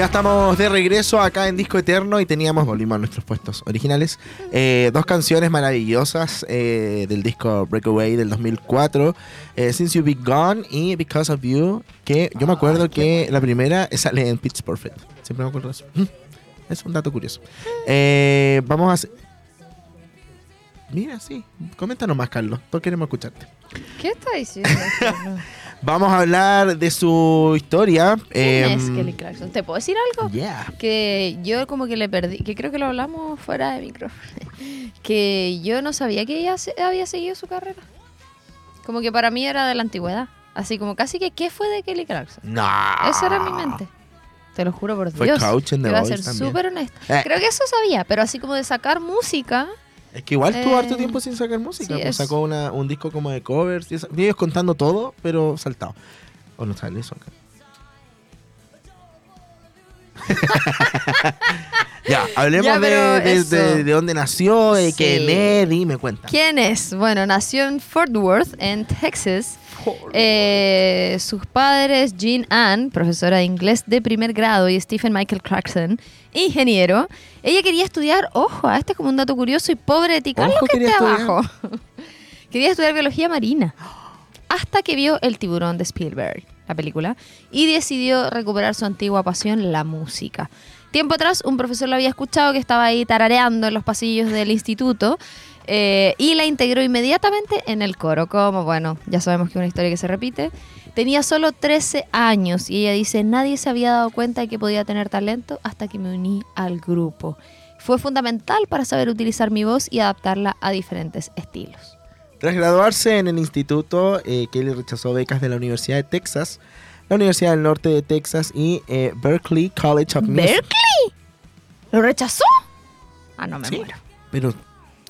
Ya estamos de regreso acá en Disco Eterno y teníamos, volvimos a nuestros puestos originales, eh, dos canciones maravillosas eh, del disco Breakaway del 2004, eh, Since You Be Gone y Because of You, que yo me acuerdo que la primera sale en Pitch Perfect. Siempre me acuerdo de eso. Mm, Es un dato curioso. Eh, vamos a... hacer- Mira, sí. Coméntanos más, Carlos. Todos queremos escucharte. ¿Qué está diciendo? Vamos a hablar de su historia. ¿Quién es Em, Kelly Clarkson? ¿Te puedo decir algo? Yeah. Que yo como que le perdí, que creo que lo hablamos fuera de micrófono, que yo no sabía que ella había seguido su carrera. Como que para mí era de la antigüedad. Así como casi que, ¿qué fue de Kelly Clarkson? No. Eso era mi mente. Te lo juro por Fue Dios. coach en The Te voy a ser súper honesta. Eh. Creo que eso sabía, pero así como de sacar música. Es que igual estuvo Eh, harto tiempo sin sacar música. sí, pues es- sacó una, un disco como de covers. Y eso- ellos contando todo, pero saltado. O no sale eso acá. ya, hablemos Ya, de, pero de, eso. de- de dónde nació, de Sí. quién es, dime, cuenta. ¿Quién es? Bueno, nació en Fort Worth, en Texas. Eh, sus padres, Jean Ann, profesora de inglés de primer grado, y Stephen Michael Clarkson, ingeniero. Ella quería estudiar, ojo, a este es como un dato curioso y pobre de ti, Carlos, Ojo, que quería esté estudiar. abajo. quería estudiar biología marina. Hasta que vio El tiburón de Spielberg, la película, y decidió recuperar su antigua pasión, la música. Tiempo atrás, un profesor lo había escuchado que estaba ahí tarareando en los pasillos del instituto eh, y la integró inmediatamente en el coro. Como, bueno, ya sabemos que es una historia que se repite. Tenía solo 13 años y ella dice, nadie se había dado cuenta de que podía tener talento hasta que me uní al grupo. Fue fundamental para saber utilizar mi voz y adaptarla a diferentes estilos. Tras graduarse en el instituto, eh, Kelly rechazó becas de la Universidad de Texas, la Universidad del Norte de Texas y eh, Berkeley College of Music. ¿Berkeley? ¿Lo rechazó? Ah, no me Sí, muero. Pero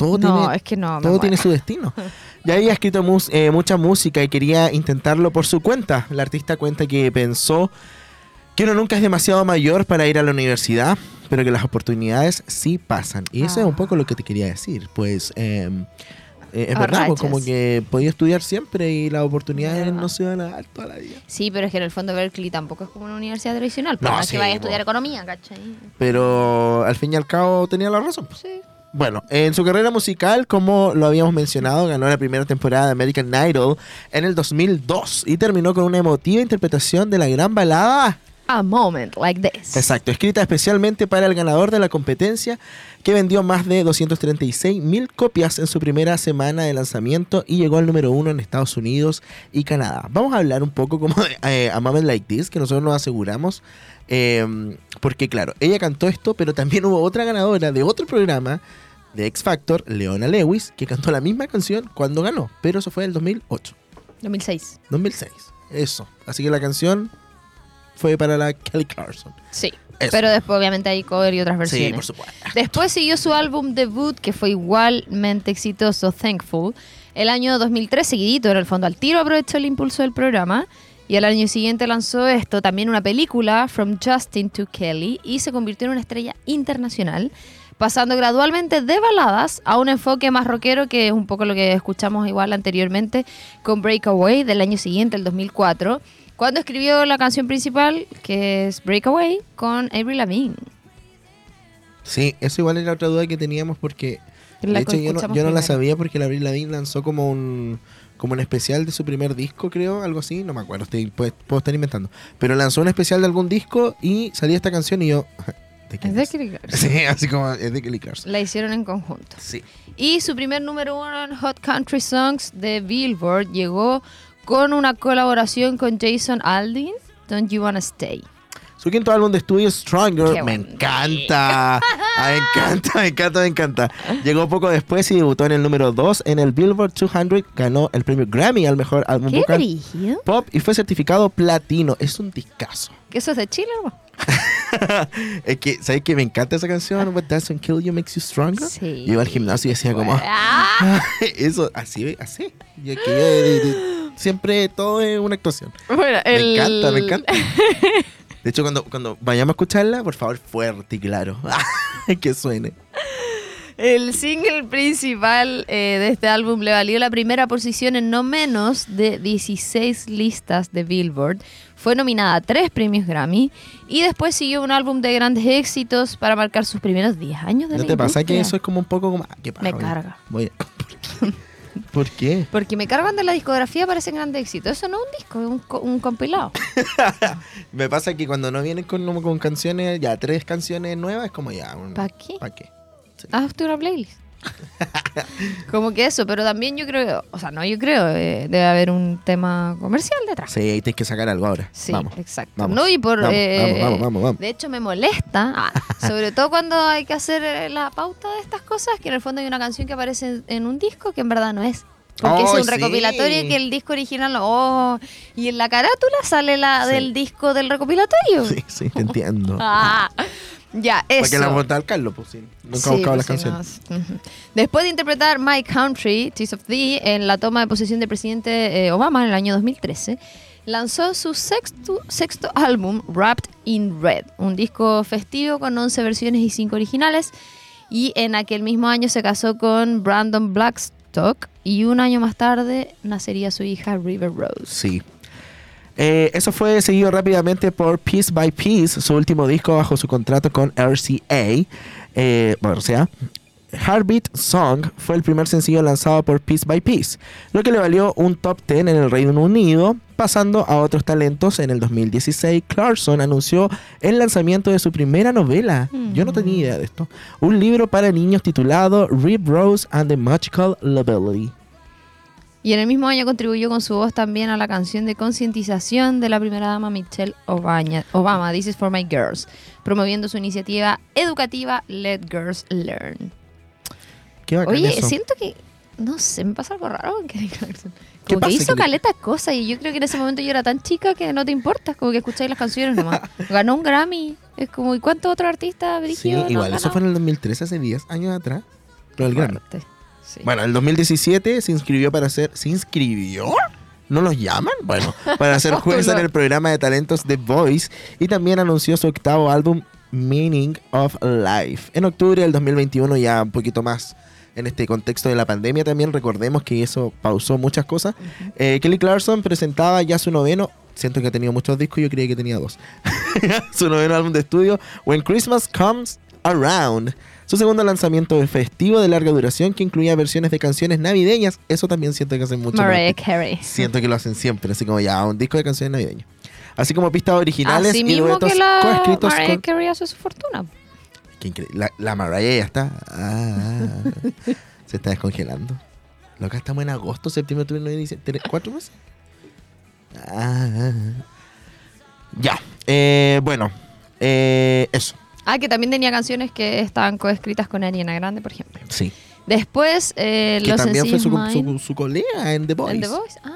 todo no, tiene es que no. Todo tiene su destino. Ya había escrito mus- eh, mucha música y quería intentarlo por su cuenta. La artista cuenta que pensó que uno nunca es demasiado mayor para ir a la universidad, pero que las oportunidades sí pasan. Y eso es un Ah. poco lo que te quería decir. Pues eh, eh, es verdad, pues, como que podía estudiar siempre y las oportunidades no se van a dar toda la vida. Sí, pero es que en el fondo Berkeley tampoco es como una universidad tradicional. No, sí, que vaya a estudiar economía, ¿cachai? Pero al fin y al cabo tenía la razón. pues. Sí. Bueno, en su carrera musical, como lo habíamos mencionado, ganó la primera temporada de American Idol en el 2002 y terminó con una emotiva interpretación de la gran balada. A moment like this. Exacto, escrita especialmente para el ganador de la competencia, que vendió más de 236 mil copias en su primera semana de lanzamiento y llegó al número uno en Estados Unidos y Canadá. Vamos a hablar un poco como de eh, A Moment Like This, que nosotros nos aseguramos, eh, porque claro, ella cantó esto, pero también hubo otra ganadora de otro programa de X Factor, Leona Lewis, que cantó la misma canción cuando ganó, pero eso fue el 2008, 2006. 2006. Eso. Así que la canción fue para la Kelly Clarkson. Sí. Eso. Pero después obviamente hay cover y otras versiones. Sí, por supuesto. Después siguió su álbum debut, que fue igualmente exitoso, Thankful. El año 2003, seguidito, en el fondo al tiro aprovechó el impulso del programa. Y al año siguiente lanzó esto, también una película, From Justin to Kelly, y se convirtió en una estrella internacional, pasando gradualmente de baladas a un enfoque más rockero, que es un poco lo que escuchamos igual anteriormente con Breakaway del año siguiente, el 2004, cuando escribió la canción principal, que es Breakaway, con Avril Lavigne. Sí, eso igual era otra duda que teníamos porque La de hecho yo no, yo no la sabía porque la Avril Lavigne lanzó como un como un especial de su primer disco, creo, algo así, no me acuerdo, estoy, puedo, puedo estar inventando. Pero lanzó un especial de algún disco y salía esta canción y yo ¿de Es de Clarkson. Sí, así como es de Kelly Clarkson. La hicieron en conjunto. Sí. Y su primer número uno en Hot Country Songs de Billboard llegó con una colaboración con Jason Aldean, Don't You Wanna Stay. Su quinto álbum de estudio, Stronger, Qué me buen encanta. Me encanta, me encanta, me encanta. Llegó poco después y debutó en el número 2 en el Billboard 200. Ganó el premio Grammy al mejor álbum ¡Qué vocal brillo! pop y fue certificado platino. Es un discazo. ¿Que eso es de Chile, hermano? es que, ¿sabes que me encanta esa canción? What doesn't kill you makes you stronger. Sí. Yo iba al gimnasio y decía como, eso, así, así. Que yo de- siempre todo es una actuación. bueno, Me el- encanta, me encanta. De hecho, cuando, cuando vayamos a escucharla, por favor, fuerte y claro. que suene. El single principal eh, de este álbum le valió la primera posición en no menos de 16 listas de Billboard. Fue nominada a tres premios Grammy y después siguió un álbum de grandes éxitos para marcar sus primeros 10 años de ¿No la te pasa que industria. eso es como un poco como... ah, ¿qué pasa, Me carga. Voy- ¿Por qué? Porque me cargan de la discografía parecen grandes éxitos. Eso no es un disco, es un, co- un compilado. Me pasa que cuando no vienen con, con canciones, ya tres canciones nuevas, es como ya... un- ¿Pa' qué? ¿Pa' qué? Sí. Hazte una playlist. Como que eso, pero también yo creo, o sea, no yo creo, eh, debe haber un tema comercial detrás. Sí, ahí tienes que sacar algo ahora. Sí, vamos. exacto. vamos, no, y por. vamos, eh, vamos. De hecho, me molesta, ah, sobre todo cuando hay que hacer eh, la pauta de estas cosas, que en el fondo hay una canción que aparece en, en un disco que en verdad no es. Porque ¡Oh, es un sí! recopilatorio que el disco original. Oh, y en la carátula sale la Sí. del disco del recopilatorio. Sí, sí, te entiendo. Ah, ya, eso. Porque la al Carlos, pues sí. Nunca Sí, buscado las pues canciones. no. Después de interpretar My Country, Tears of Thee, en la toma de posesión del presidente eh, Obama en el año 2013, lanzó su sexto, sexto álbum, Wrapped in Red, un disco festivo con 11 versiones y 5 originales. Y en aquel mismo año se casó con Brandon Blackstock y un año más tarde nacería su hija River Rose. Sí. Eh, eso fue seguido rápidamente por Piece by Piece, su último disco bajo su contrato con RCA. Eh, bueno, o sea, Heartbeat Song fue el primer sencillo lanzado por Piece by Piece, lo que le valió un top 10 en el Reino Unido. Pasando a otros talentos, en el 2016 Clarkson anunció el lanzamiento de su primera novela. Yo no tenía idea de esto. Un libro para niños titulado Rib Rose and the Magical Lovely. Y en el mismo año contribuyó con su voz también a la canción de concientización de la primera dama Michelle Obama, This is for my girls, promoviendo su iniciativa educativa Let Girls Learn. Qué Oye, eso. siento que, no sé, me pasa algo raro con Kelly Clarkson. ¿Qué Como que hizo Kelly? caletas cosas y yo creo que en ese momento yo era tan chica que no te importa, como que escucháis las canciones nomás. Ganó un Grammy. Es como, ¿y cuántos otros artistas Sí, no igual, eso fue en el 2013, hace 10 años atrás. Lo del Grammy. Sí. Bueno, en el 2017 se inscribió para ser... ¿Se inscribió? ¿No los llaman? Bueno, para ser juez en el programa de talentos The Voice y también anunció su octavo álbum Meaning of Life. En octubre del 2021, ya un poquito más en este contexto de la pandemia también, recordemos que eso pausó muchas cosas. Eh, Kelly Clarkson presentaba ya su noveno, siento que ha tenido muchos discos, yo creía que tenía dos. su noveno álbum de estudio, When Christmas Comes Around. Su segundo lanzamiento festivo de larga duración que incluía versiones de canciones navideñas. Eso también siento que hacen mucho. Mariah. Carey. Siento que lo hacen siempre, así como ya un disco de canciones navideñas. Así como pistas originales Así y mismo duetos que la coescritos Mariah con... Carey hace su fortuna. Qué increíble. La, la Mariah ya está. Ah, se está descongelando. Loca, estamos en agosto, septiembre, octubre, noviembre, diciembre. ¿tres- ¿Cuatro meses? Ah, ya. Eh, bueno. eh, eso. Ah, que también tenía canciones que estaban coescritas con Ariana Grande, por ejemplo. Sí. Después, eh, Que los también fue su, Mine, su, su colega en The Voice. en The Voice. Ay.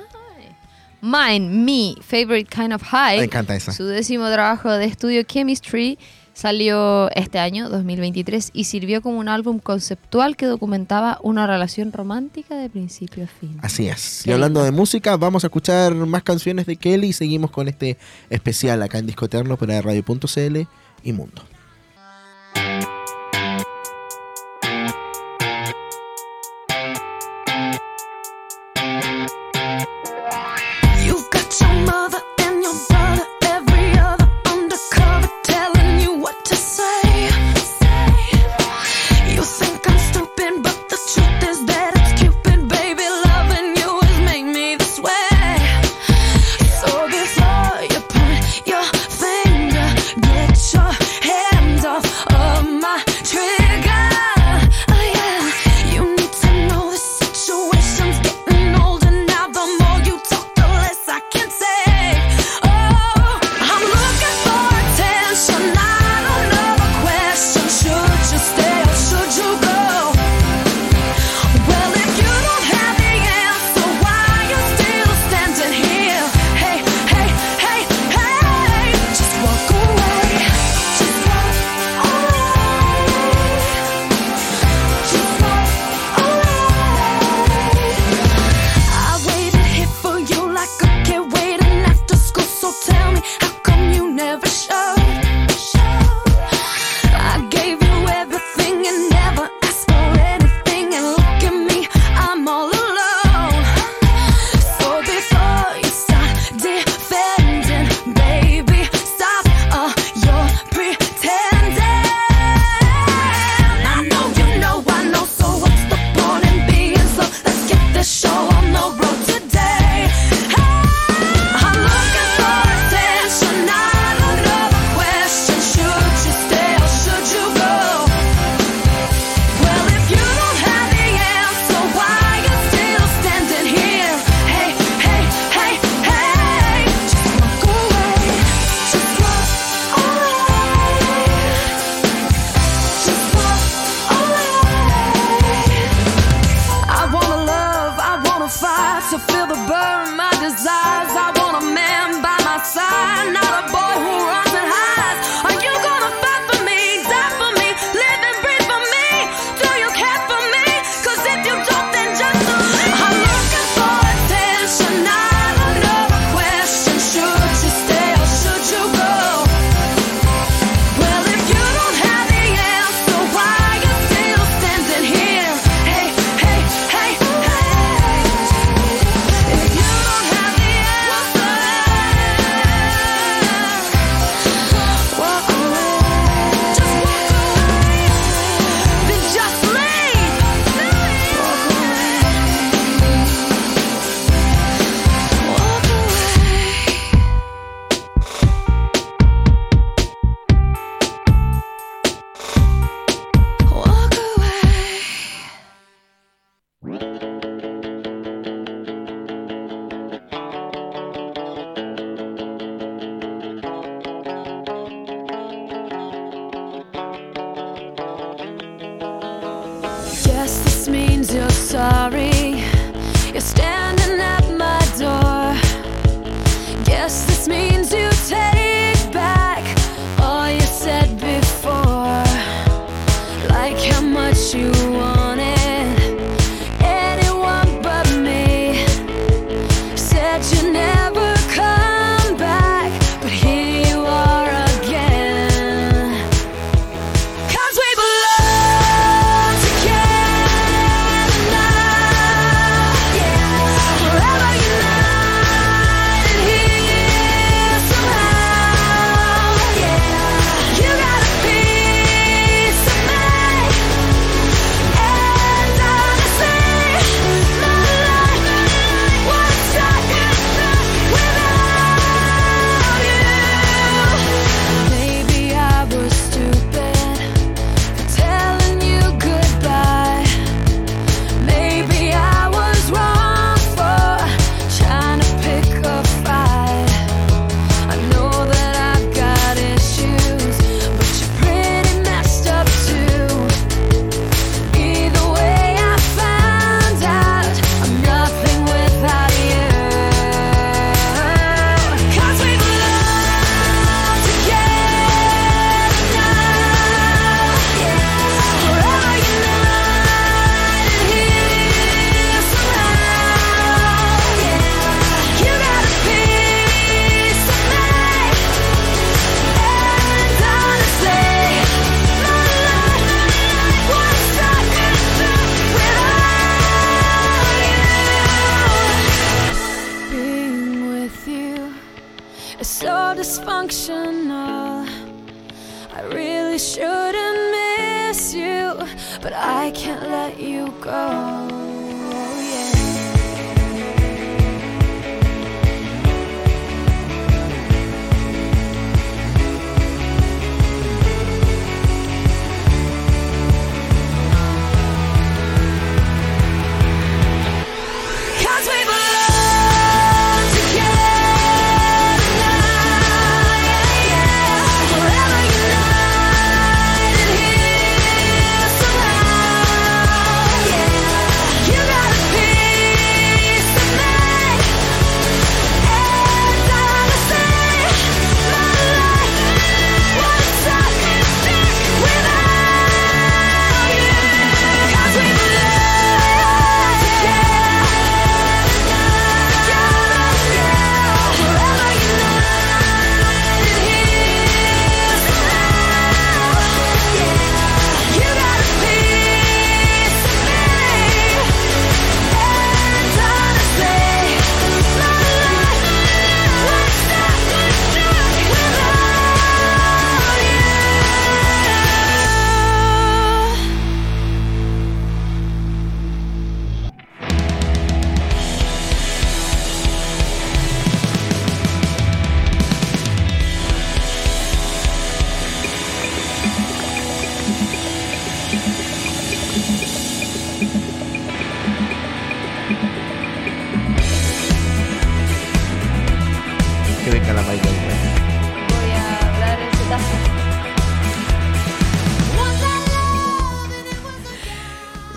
Mine, Me, Favorite Kind of High. Me encanta esa. Su décimo trabajo de estudio Chemistry salió este año, 2023, y sirvió como un álbum conceptual que documentaba una relación romántica de principio a fin. Así es. Y hablando lindo. de música, vamos a escuchar más canciones de Kelly y seguimos con este especial acá en Discoterno para Radio.cl y Mundo.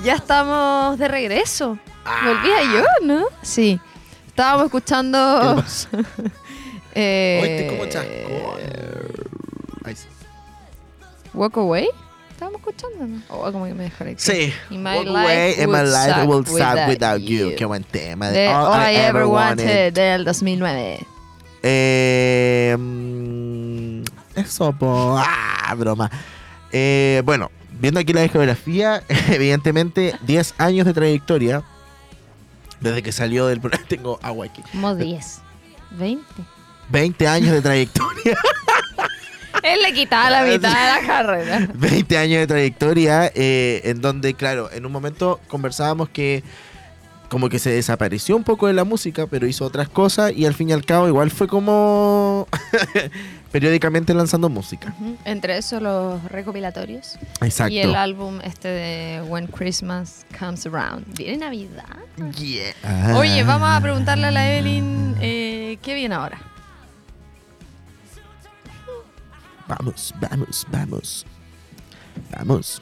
Ya estamos de regreso. Volvía yo, ¿no? Sí. Estábamos escuchando. Eh, Hoy te como chascón. Ahí sí. Walk Away. Estábamos escuchando, ¿no? Oh, como que me desconecté. Sí. My Walk away and my life will without without you. you. Qué buen tema. De All, I, Ever Wanted, del 2009. Eh, mm, eso, po. Ah, broma. Eh, bueno, viendo aquí la discografía, evidentemente 10 años de trayectoria. Desde que salió del programa, tengo agua aquí. Como 10. 20. 20 años de trayectoria. Él le quitaba la mitad de la carrera. 20 años de trayectoria, eh, en donde, claro, en un momento conversábamos que como que se desapareció un poco de la música, pero hizo otras cosas y al fin y al cabo igual fue como periódicamente lanzando música. Entre eso los recopilatorios Exacto. y el álbum este de When Christmas Comes Around. ¿Viene Navidad? Yeah. Oye, Ah. vamos a preguntarle a la Evelyn eh, qué viene ahora. Vamos, vamos, vamos. Vamos,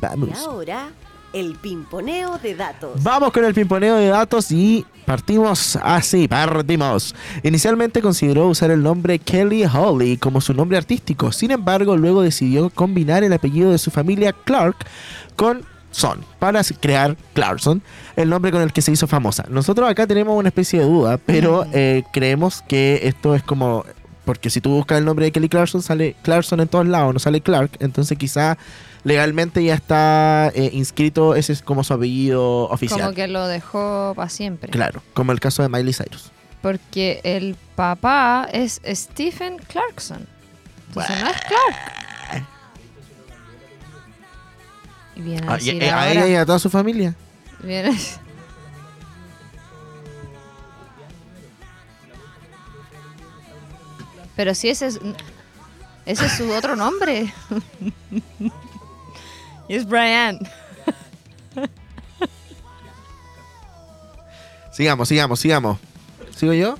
vamos. Y ahora, el pimponeo de datos. Vamos con el pimponeo de datos y partimos así, partimos. Inicialmente consideró usar el nombre Kelly Holly como su nombre artístico, sin embargo luego decidió combinar el apellido de su familia Clark con Son para crear Clarkson, el nombre con el que se hizo famosa. Nosotros acá tenemos una especie de duda, pero eh, creemos que esto es como... Porque si tú buscas el nombre de Kelly Clarkson, sale Clarkson en todos lados, no sale Clark. Entonces quizá legalmente ya está eh, inscrito, ese es como su apellido oficial. Como que lo dejó para siempre. Claro, como el caso de Miley Cyrus. Porque el papá es Stephen Clarkson. Entonces no es Clark. Y viene a Ah, decir eh, a ella y a toda su familia. viene- Pero si ese es... Ese es su otro nombre. y es Brian. Sigamos, sigamos, sigamos. ¿Sigo yo?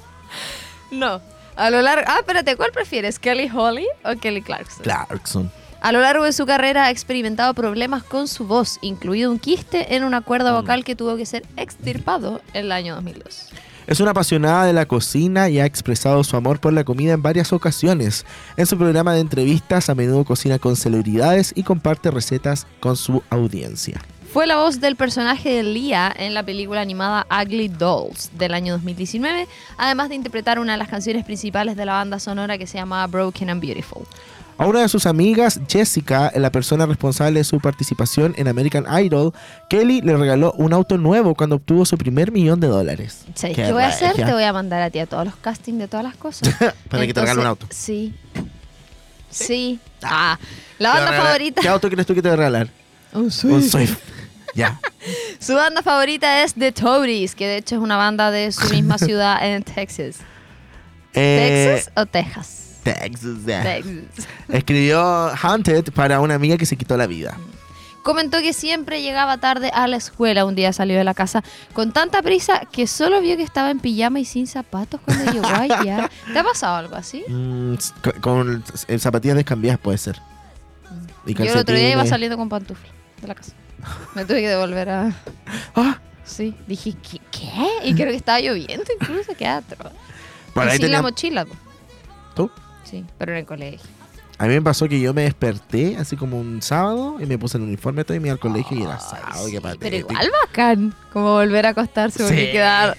No. A lo largo... Ah, espérate, ¿cuál prefieres? ¿Kelly Holly o Kelly Clarkson? Clarkson. A lo largo de su carrera ha experimentado problemas con su voz, incluido un quiste en una cuerda vocal que tuvo que ser extirpado en el año 2002. Es una apasionada de la cocina y ha expresado su amor por la comida en varias ocasiones. En su programa de entrevistas a menudo cocina con celebridades y comparte recetas con su audiencia. Fue la voz del personaje de Leah en la película animada Ugly Dolls del año 2019, además de interpretar una de las canciones principales de la banda sonora que se llamaba Broken and Beautiful. A una de sus amigas, Jessica, la persona responsable de su participación en American Idol, Kelly le regaló un auto nuevo cuando obtuvo su primer millón de dólares. ¿Sabes Qué qué voy a hacer? Te voy a mandar a ti a todos los castings de todas las cosas. Para que te regale un auto. Sí. Sí. Ah, la banda favorita. ¿Qué auto crees tú que te a regalar? Un Swift. Ya. Su banda favorita es The Toadies, que de hecho es una banda de su misma ciudad en Texas. Eh, ¿Texas o Texas? Texas. Texas. Escribió Haunted para una amiga que se quitó la vida. Comentó que siempre llegaba tarde a la escuela. Un día salió de la casa con tanta prisa que solo vio que estaba en pijama y sin zapatos cuando llegó allá. ¿Te ha pasado algo así? Mm, s- co- con eh, zapatillas descambiadas puede ser. Y Yo el otro día iba saliendo con pantuflas de la casa. Me tuve que devolver a... Ah, Sí, dije, ¿qué? qué? Y creo que estaba lloviendo incluso, qué atro. por y ahí sin tenía- la mochila. po. ¿Tú? Sí, pero en el colegio. A mí me pasó que yo me desperté así como un sábado y me puse el uniforme todo y me iba al colegio y era sábado. Ay, qué sí, pero igual bacán, como volver a acostarse Sí. quedar...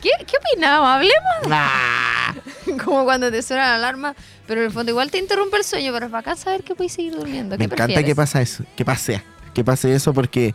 ¿Qué, ¿Qué opinamos? Hablemos como cuando te suena la alarma, pero en el fondo igual te interrumpe el sueño, pero es bacán saber que puedes seguir durmiendo. me ¿Qué encanta que pasa eso, que pase, que pase eso porque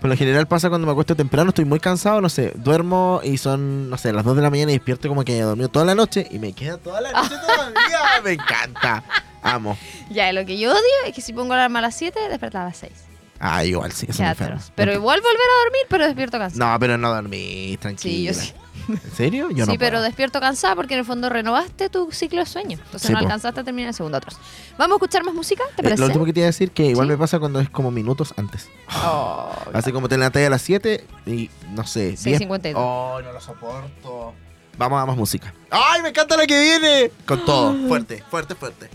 por lo general pasa cuando me acuesto temprano, estoy muy cansado, no sé, duermo y son, no sé, las 2 de la mañana y despierto como que he dormido toda la noche y me queda toda la noche todavía. Me encanta. Amo. Ya, lo que yo odio es que si pongo la alarma a las 7, despertar a las 6. Ah, igual sí, eso me. Pero igual volver a dormir, pero despierto cansado. No, pero no dormí, tranquilo. Sí, yo sí. ¿En serio? Yo sí, no pero despierto cansada porque en el fondo renovaste tu ciclo de sueño. Entonces Sí, no po. alcanzaste a terminar el segundo atrás. ¿Vamos a escuchar más música? ¿Te Eh, lo último que te iba a decir que igual ¿Sí? me pasa cuando es como minutos antes. Oh, Así como te levantas a las 7 y no sé. 10. 6:52. Oh, no lo soporto. Vamos a más música. ¡Ay, me encanta la que viene! Con todo, fuerte, fuerte, fuerte.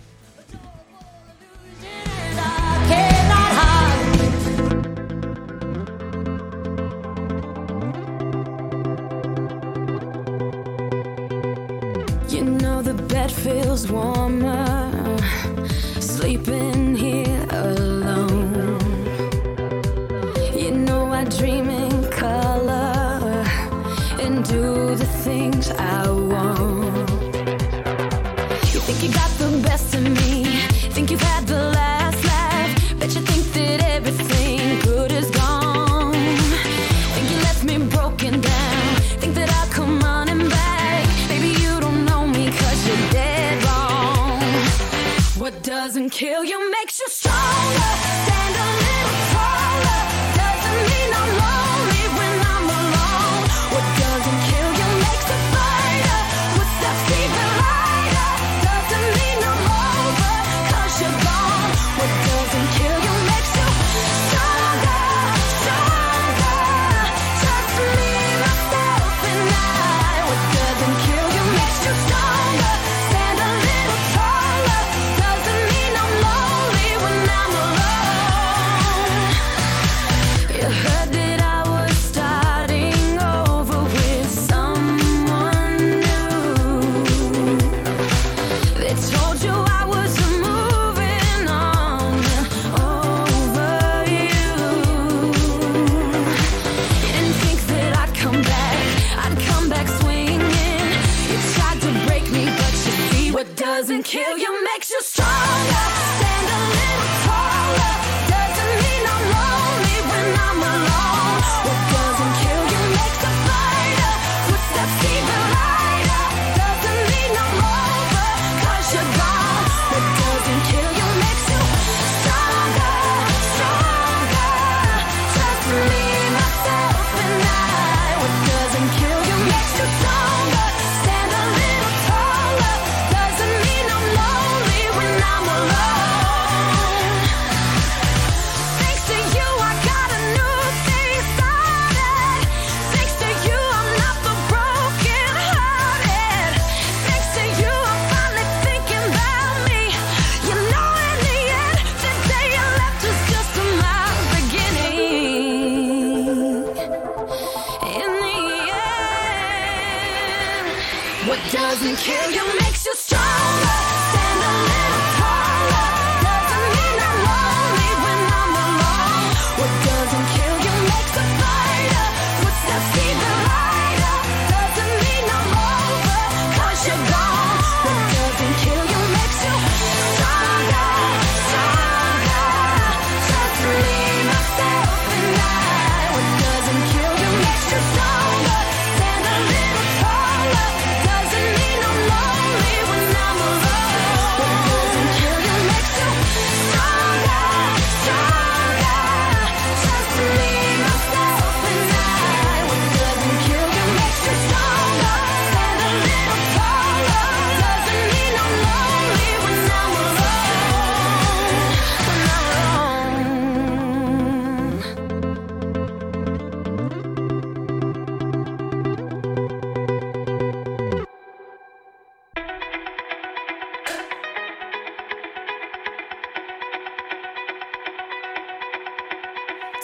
Kill you makes you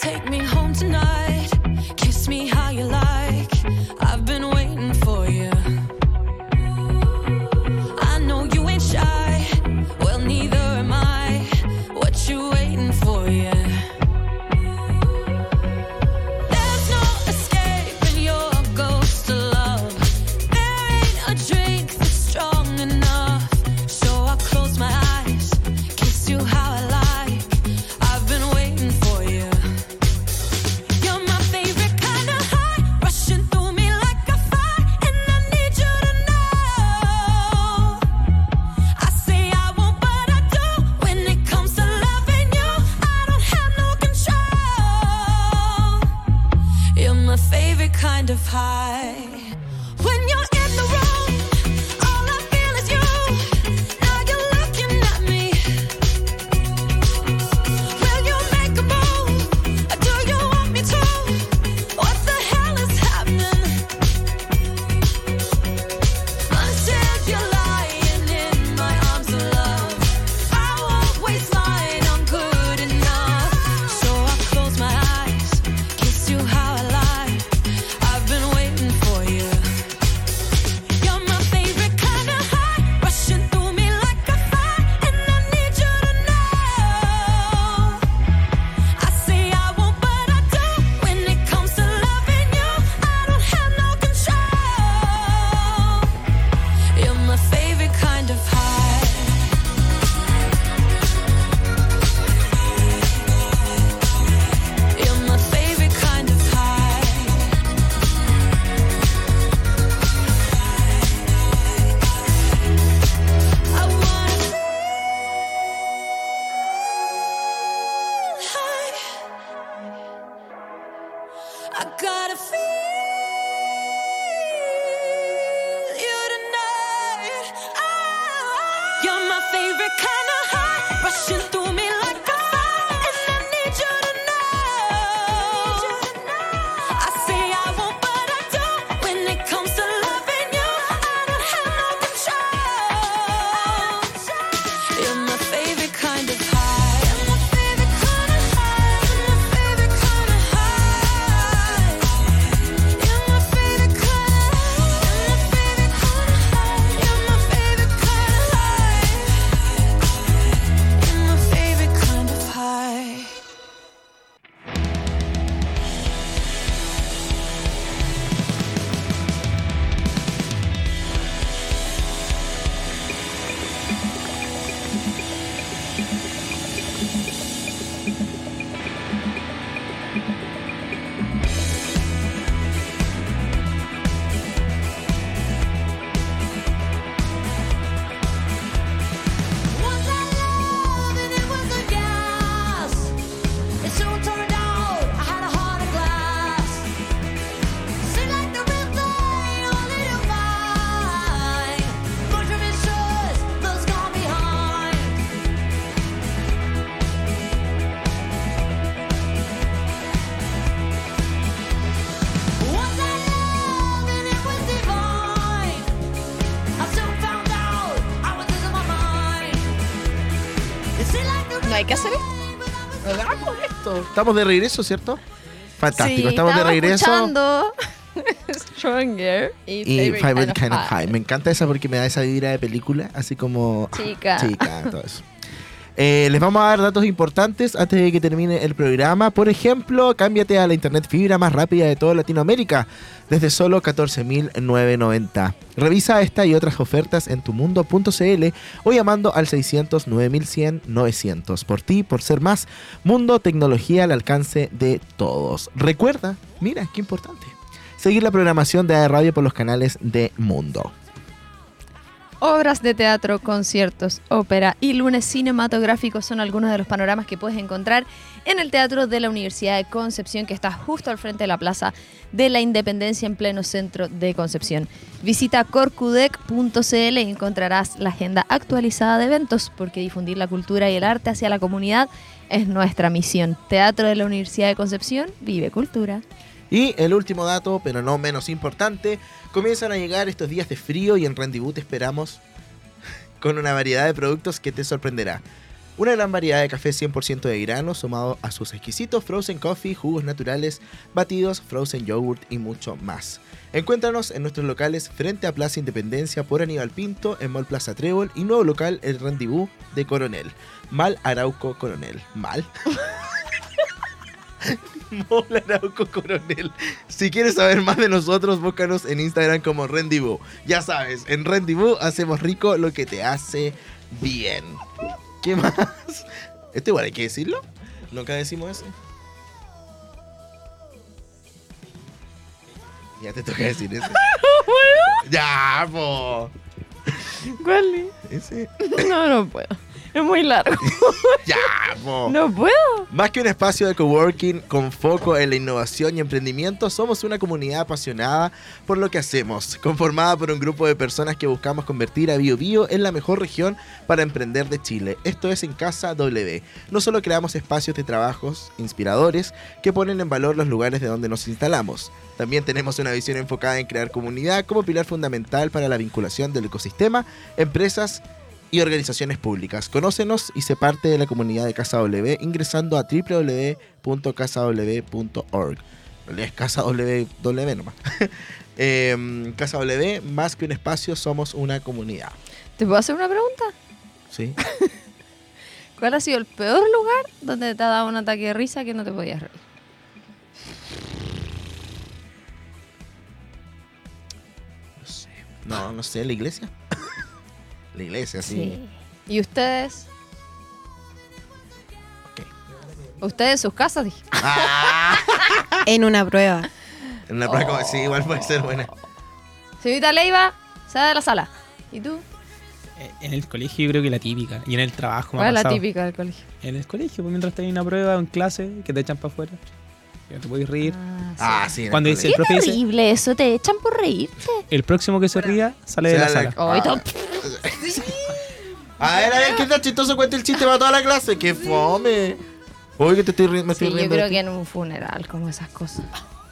Take me home tonight. Estamos de regreso, ¿cierto? Fantástico, Sí, estamos de regreso. escuchando Stronger y, Y Favorite Kind of High. Me encanta esa porque me da esa vibra de película, así como. Chica. Chica, todo eso. Eh, les vamos a dar datos importantes antes de que termine el programa. Por ejemplo, cámbiate a la internet fibra más rápida de toda Latinoamérica desde solo 14.990. Revisa esta y otras ofertas en tumundo.cl o llamando al 600 9100 900. Por ti, por ser más. Mundo, tecnología al alcance de todos. Recuerda, mira, qué importante. Seguir la programación de Radio por los canales de Mundo. Obras de teatro, conciertos, ópera y lunes cinematográficos son algunos de los panoramas que puedes encontrar en el Teatro de la Universidad de Concepción, que está justo al frente de la Plaza de la Independencia en pleno centro de Concepción. Visita corcudec.cl y encontrarás la agenda actualizada de eventos, porque difundir la cultura y el arte hacia la comunidad es nuestra misión. Teatro de la Universidad de Concepción, vive cultura. Y el último dato, pero no menos importante, comienzan a llegar estos días de frío y en Rendezvous te esperamos con una variedad de productos que te sorprenderá. Una gran variedad de café 100% de grano sumado a sus exquisitos frozen coffee, jugos naturales, batidos, frozen yogurt y mucho más. Encuéntranos en nuestros locales frente a Plaza Independencia por Aníbal Pinto, en Mall Plaza Trébol y nuevo local El Rendezvous de Coronel. Mal Arauco Coronel. Mal. Mola Arauco Coronel. Si quieres saber más de nosotros, búscanos en Instagram como Rendezvous. Ya sabes, en Rendezvous hacemos rico lo que te hace bien. ¿Qué más? Este igual hay que decirlo. Nunca decimos ese. Ya te toca decir ese. ya, po. ¿Cuál? Ese. No, no puedo. Es muy largo. Ya, po. No puedo. Más que un espacio de coworking con foco en la innovación y emprendimiento, somos una comunidad apasionada por lo que hacemos, conformada por un grupo de personas que buscamos convertir a Bio Bio en la mejor región para emprender de Chile. Esto es en Casa W. No solo creamos espacios de trabajos inspiradores que ponen en valor los lugares de donde nos instalamos, también tenemos una visión enfocada en crear comunidad como pilar fundamental para la vinculación del ecosistema, empresas y organizaciones públicas. Conócenos y sé parte de la comunidad de Casa W ingresando a www.casaw.org. No es Casa W, W nomás. Em, Casa W, más que un espacio, somos una comunidad. ¿Te puedo hacer una pregunta? ¿Sí? ¿Cuál ha sido el peor lugar donde te ha dado un ataque de risa que no te podías reír? No sé. No, no sé, la iglesia. La iglesia, sí. ¿Y ustedes? Ok. ¿Ustedes sus casas? Dije. Ah, En una prueba. en una prueba como- sí, igual puede ser buena. Señorita Leiva, sale de la sala. ¿Y tú? Eh, En el colegio yo creo que la típica. Y en el trabajo ¿Cuál es la típica del colegio? En el colegio, pues mientras en una prueba o en clase, que te echan para afuera. Que no te puedes reír. Ah, sí. en el Cuando dice el profe dice, terrible eso, te echan por reírte. el próximo que se ría sale de la sala. Ay, Ah. A ver, a ver, ¿qué tan chistoso cuenta el chiste para toda la clase? ¡Qué fome! Oye, que te estoy riendo, me Sí, estoy yo riendo. creo de ti. que en un funeral, como esas cosas.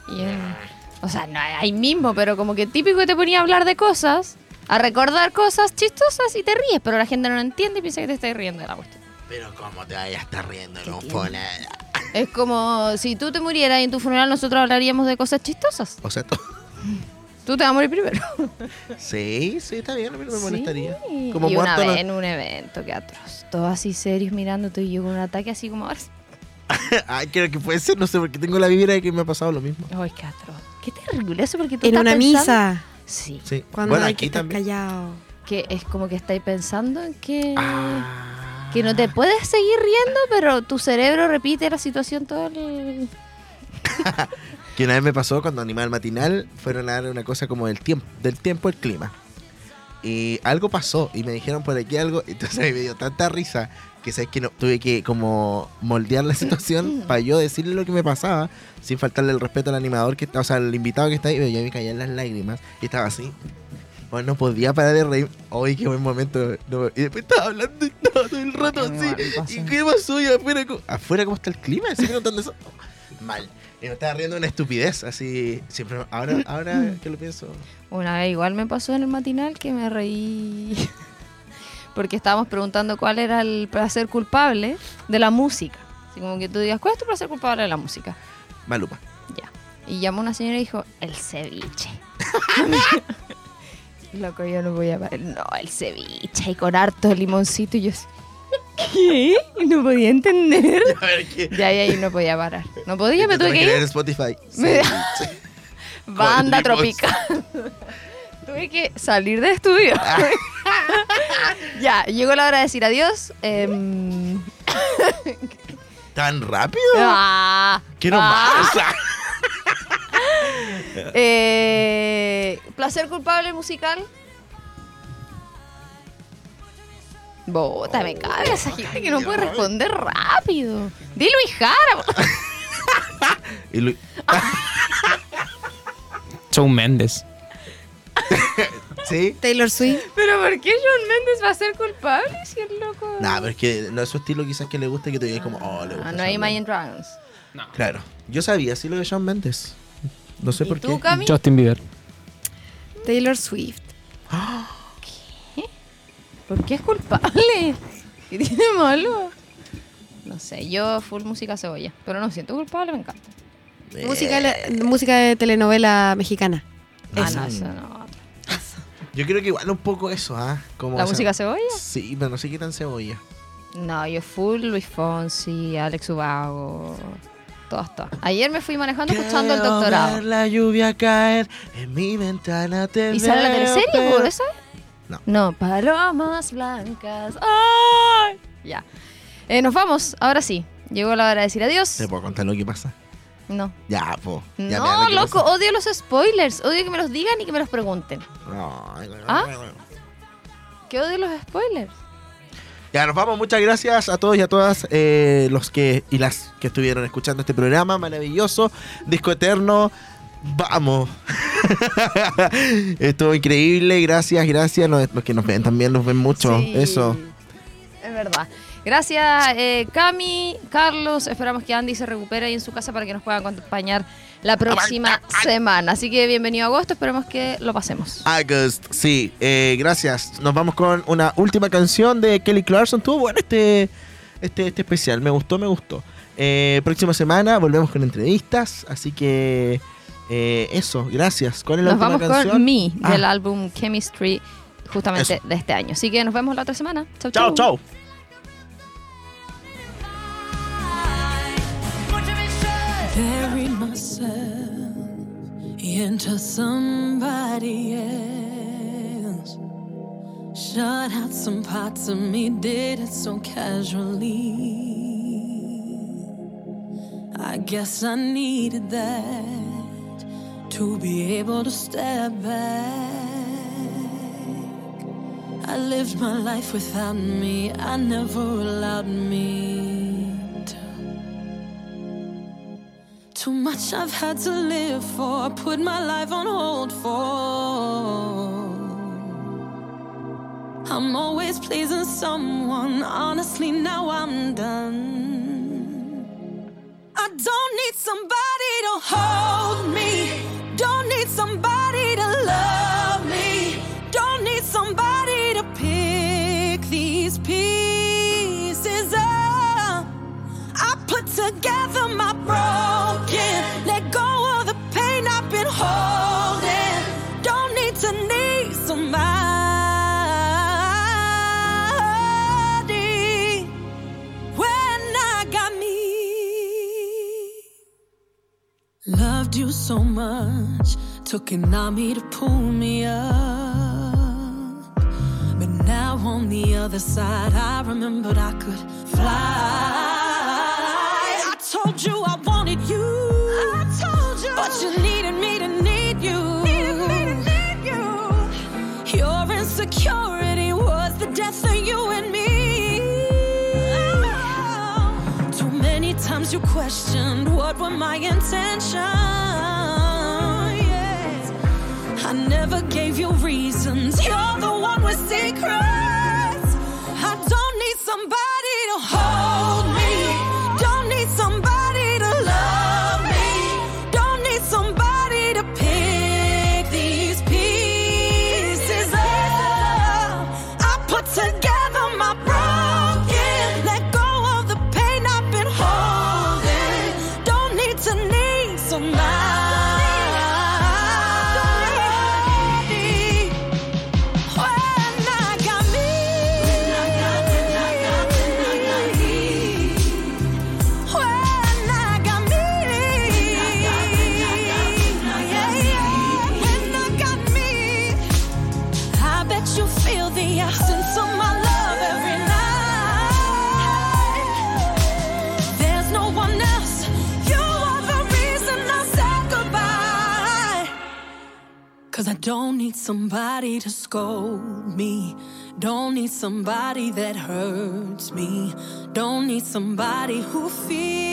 Y en- o sea, no ahí mismo, pero como que típico que te ponía a hablar de cosas, a recordar cosas chistosas y te ríes, pero la gente no lo entiende y piensa que te estás riendo de la cuestión. Pero cómo te vayas a estar riendo en un funeral. Es como si tú te murieras y en tu funeral nosotros hablaríamos de cosas chistosas. O sea, to- Tú te vas a morir primero. sí, sí, está bien, a mí no me molestaría. Sí. Como y una vez en un evento, qué atroz. Todos así serios mirándote y yo con un ataque así como ahora. Ay, creo que puede ser, no sé, porque tengo la vibra de que me ha pasado lo mismo. Ay, qué atroz. Qué terrible eso porque tú En estás una pensando- misa. Sí. Sí. Cuando bueno, hay aquí que estar también. callado. Que es como que estáis pensando en que... Ah. Que no te puedes seguir riendo, pero tu cerebro repite la situación todo el... Que una vez me pasó cuando Animal Matinal fueron a dar una cosa como del tiempo, del tiempo, el clima. Y algo pasó y me dijeron por aquí algo, entonces me dio tanta risa que sabes que no, tuve que como moldear la situación para yo decirle lo que me pasaba sin faltarle el respeto al animador que está, o sea, al invitado que está ahí, pero yo me caían las lágrimas y estaba así. Bueno, no podía parar de reír. Ay, qué buen momento. No, y después estaba hablando y estaba todo el rato así. ¿Y qué pasó? ¿Y afuera, cómo- afuera cómo está el clima? ¿Sí notando eso? Mal. Y me estaba riendo de una estupidez, así. Siempre, ahora, ahora que lo pienso. Una vez igual me pasó en el matinal que me reí... porque estábamos preguntando cuál era el placer culpable de la música. Así como que tú digas, ¿cuál es tu placer culpable de la música? Maluma. Ya. Y llamó una señora y dijo, el ceviche. Loco, yo no voy a parar. No, el ceviche y con harto limoncito. Y yo ¿qué? Y no podía entender. A ver qué. Ya, y ahí no podía parar. No podía, me tuve que en ir. Spotify. Me- Sí. Banda tropical. tuve que salir del estudio. ya, llegó la hora de decir adiós. Em, ¿Tan rápido? ah, Quiero ah. más. Eh, placer culpable musical. Bota, me caga esa gente que no puede responder rápido. Dilo y Jara. Y Lu- Shawn Mendes. ¿Sí? Taylor Swift. Pero ¿por qué John Méndez va a ser culpable si el loco? Nah, pero es que no es su estilo quizás que le guste que te digas como, oh, le gusta. Ah, no hay Imagine Dragons. Mendes. Claro. Yo sabía sí lo de Shawn Mendes. No sé ¿Y por tú, qué. Cami? Justin Bieber. Taylor Swift. ¿Por qué es culpable? ¿Qué tiene malo? No sé, yo full música cebolla, pero no siento culpable, me encanta. Eh, Música, de- música de telenovela mexicana. Ah, Esa. no, eso no. Yo creo que igual un poco eso, ¿ah? Como ¿La esa- música cebolla? Sí, pero no sé qué tan cebolla. No, yo full Luis Fonsi, Alex Ubago, todas, todas. Ayer me fui manejando escuchando el Quiero doctorado. ver la lluvia caer en mi ventana te ¿Y sale la teleserie por esa? No. No, palomas blancas. ¡Ay! Ya. Eh, nos vamos, ahora sí. Llegó la hora de decir adiós. ¿Te puedo contar lo que pasa? No. Ya, po. Ya, No, lo loco, pasa. odio los spoilers. Odio que me los digan y que me los pregunten. No, ¿Ah? Que odio los spoilers. Ya nos vamos, muchas gracias a todos y a todas eh, los que y las que estuvieron escuchando este programa maravilloso, Disco Eterno. Vamos. Estuvo increíble, gracias, gracias. Los, los que nos ven también nos ven mucho. Sí, Eso. Es verdad. Gracias, eh, Cami, Carlos. Esperamos que Andy se recupere ahí en su casa para que nos pueda acompañar la próxima semana. Así que bienvenido a agosto. Esperemos que lo pasemos. August, sí, eh, gracias. Nos vamos con una última canción de Kelly Clarkson. Tuvo bueno este, este, este especial, me gustó, me gustó. Eh, próxima semana volvemos con entrevistas, así que eh, eso, gracias. ¿Cuál es la Nos última vamos canción? con Me, Ah. del álbum Chemistry, justamente Eso. de este año. Así que nos vemos la otra semana. Chau, Chao, chao. Bury myself into somebody else. Shut out some parts of me, did it so casually. I guess I needed that to be able to step back. I lived my life without me, I never allowed me Too much I've had to live for, put my life on hold for. I'm always pleasing someone, honestly, now I'm done. I don't need somebody to hold me, don't need somebody to love me, don't need somebody to pick these pieces up. I put together my broken, so much, took an army to pull me up. But now on the other side, I remembered I could fly. I told you I times you questioned what were my intentions. I never gave you reasons. You're the one with secrets. I don't need somebody to hold me. To scold me. Don't need somebody that hurts me. Don't need somebody who feels.